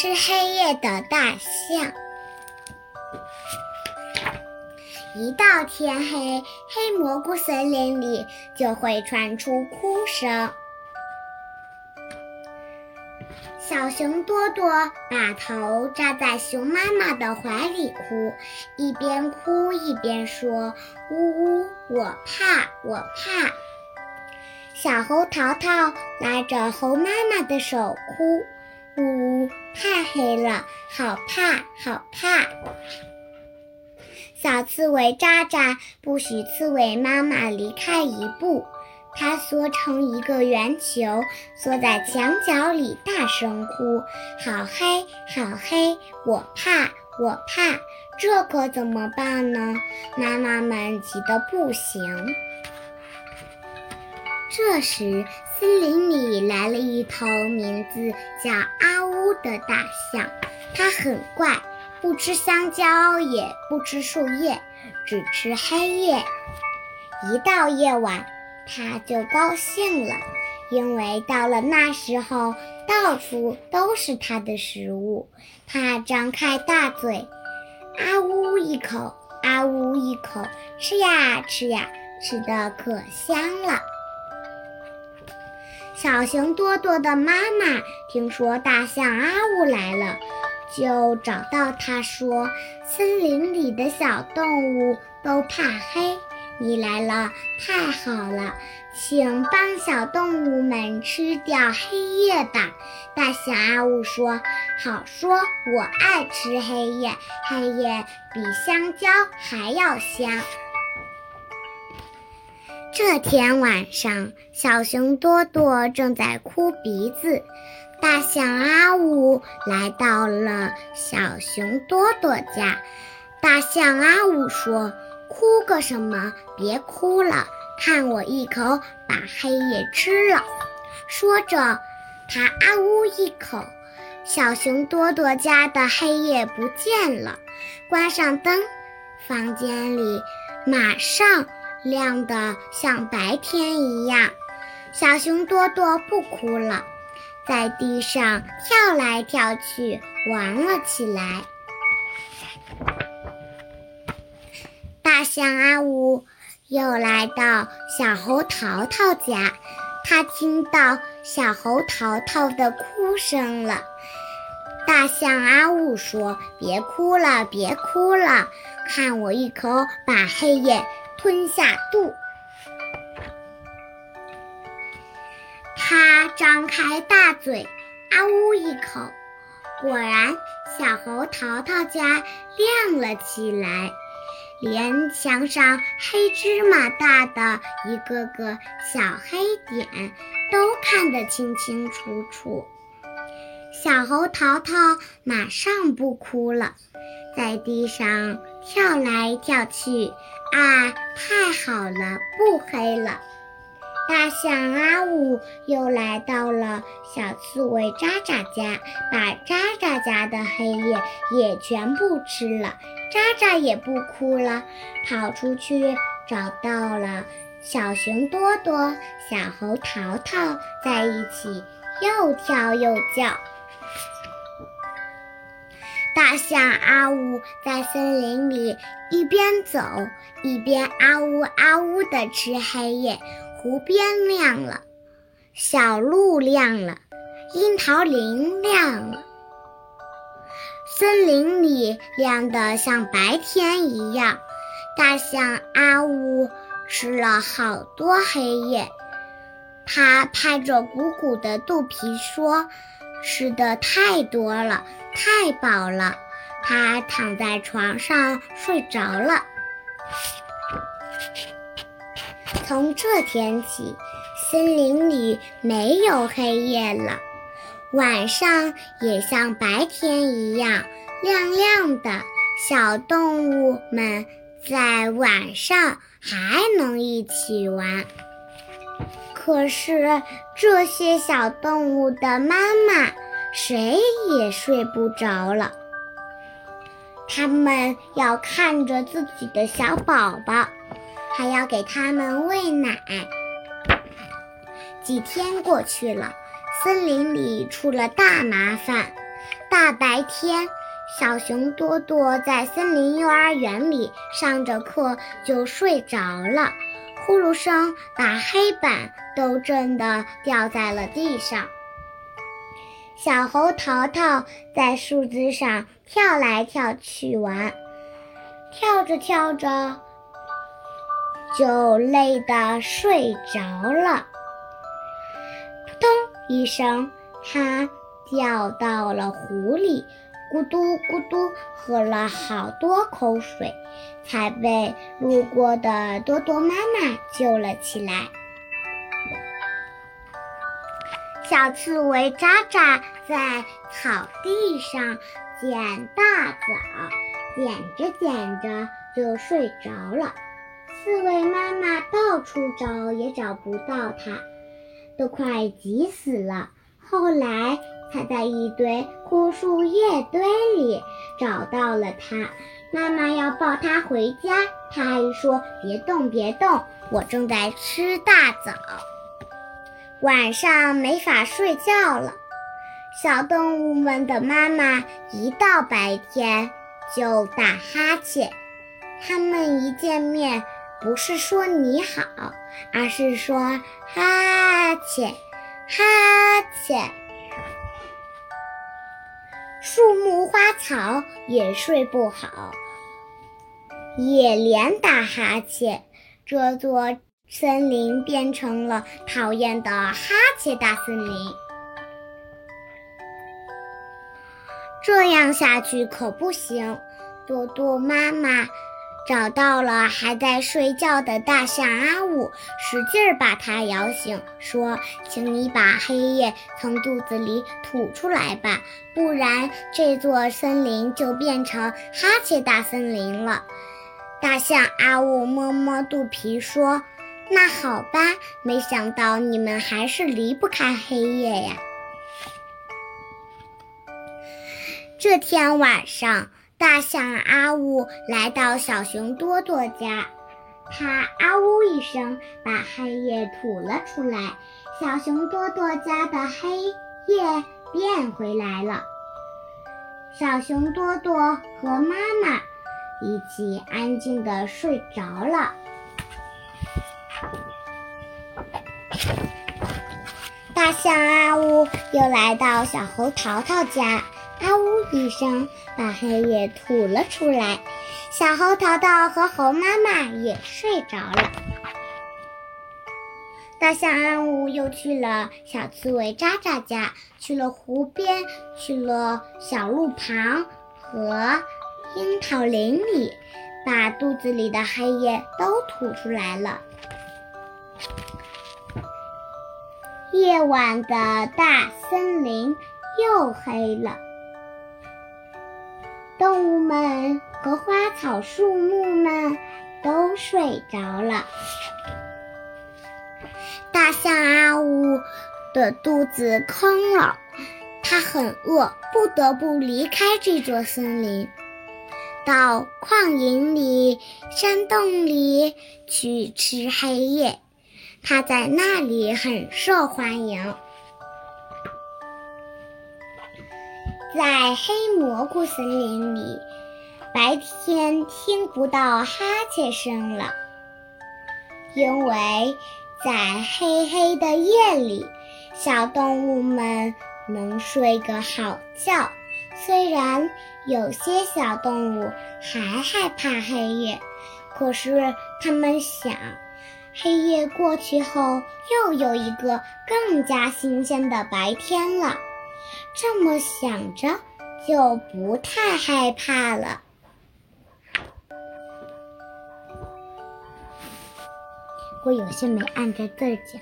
吃黑夜的大象。一到天黑，黑蘑菇森林里就会传出哭声。小熊多多把头扎在熊妈妈的怀里哭，一边哭一边说：“呜呜，我怕，我怕。”小猴淘淘拉着猴妈妈的手哭：“呜呜，太黑了，好怕，好怕。”小刺猬渣渣不许刺猬妈妈离开一步，它缩成一个圆球，缩在墙角里大声哭：“好黑，好黑，我怕，我怕！这可怎么办呢？”妈妈们急得不行。这时，森林里来了一头名字叫阿乌的大象，它很怪。不吃香蕉，也不吃树叶，只吃黑夜。一到夜晚，它就高兴了，因为到了那时候，到处都是它的食物。它张开大嘴，啊呜一口，啊呜一口，吃呀吃呀，吃的可香了。小熊多多的妈妈听说大象阿呜来了。就找到他说：“森林里的小动物都怕黑，你来了太好了，请帮小动物们吃掉黑夜吧。”大象阿呜说：“好说，我爱吃黑夜，黑夜比香蕉还要香。”这天晚上，小熊多多正在哭鼻子。大象阿呜来到了小熊多多家。大象阿呜说：“哭个什么？别哭了，看我一口把黑夜吃了。”说着，他啊呜一口，小熊多多家的黑夜不见了。关上灯，房间里马上亮得像白天一样。小熊多多不哭了。在地上跳来跳去，玩了起来。大象阿呜又来到小猴淘淘家，他听到小猴淘淘的哭声了。大象阿呜说：“别哭了，别哭了，看我一口把黑夜吞下肚。”他张开大嘴，啊呜一口，果然，小猴淘淘家亮了起来，连墙上黑芝麻大的一个个小黑点都看得清清楚楚。小猴淘淘马上不哭了，在地上跳来跳去，啊，太好了，不黑了。大象阿呜又来到了小刺猬渣渣家，把渣渣家的黑夜也全部吃了。渣渣也不哭了，跑出去找到了小熊多多、小猴淘淘，在一起又跳又叫。大象阿呜在森林里一边走一边啊呜啊呜地吃黑夜。湖边亮了，小路亮了，樱桃林亮了，森林里亮得像白天一样。大象阿呜吃了好多黑夜，它拍着鼓鼓的肚皮说：“吃的太多了，太饱了。”它躺在床上睡着了。从这天起，森林里没有黑夜了，晚上也像白天一样亮亮的。小动物们在晚上还能一起玩。可是这些小动物的妈妈谁也睡不着了，他们要看着自己的小宝宝。还要给它们喂奶。几天过去了，森林里出了大麻烦。大白天，小熊多多在森林幼儿园里上着课，就睡着了。呼噜声把黑板都震得掉在了地上。小猴淘淘在树枝上跳来跳去玩，跳着跳着就累得睡着了。扑通一声，它掉到了湖里，咕嘟咕嘟喝了好多口水，才被路过的多多妈妈救了起来。小刺猬渣渣在草地上捡大枣，捡着捡着就睡着了。刺猬妈妈到处找也找不到它，都快急死了。后来他在一堆枯树叶堆里找到了它。妈妈要抱它回家，它还说：“别动，别动，我正在吃大枣。”晚上没法睡觉了，小动物们的妈妈一到白天就打哈欠。它们一见面，不是说你好，而是说哈欠，哈欠。树木花草也睡不好，也连打哈欠。这座。森林变成了讨厌的哈欠大森林，这样下去可不行。多多妈妈找到了还在睡觉的大象阿五，使劲把它摇醒，说：“请你把黑夜从肚子里吐出来吧，不然这座森林就变成哈欠大森林了。”大象阿五摸摸肚皮说。那好吧，没想到你们还是离不开黑夜呀。这天晚上，大象阿呜来到小熊多多家，它啊呜一声把黑夜吐了出来，小熊多多家的黑夜变回来了。小熊多多和妈妈一起安静的睡着了。大象阿呜又来到小猴淘淘家，啊呜一声把黑夜吐了出来。小猴淘淘和猴妈妈也睡着了。大象阿呜又去了小刺猬渣渣家，去了湖边，去了小路旁和樱桃林里，把肚子里的黑夜都吐出来了。夜晚的大森林又黑了，动物们和花草树木们都睡着了。大象阿呜的肚子空了，它很饿，不得不离开这座森林，到旷野里、山洞里去吃黑夜。它在那里很受欢迎，在黑蘑菇森林里，白天听不到哈欠声了，因为在黑黑的夜里，小动物们能睡个好觉。虽然有些小动物还害怕黑夜，可是它们想。黑夜过去后，又有一个更加新鲜的白天了。这么想着，就不太害怕了。我有些没按着字儿讲。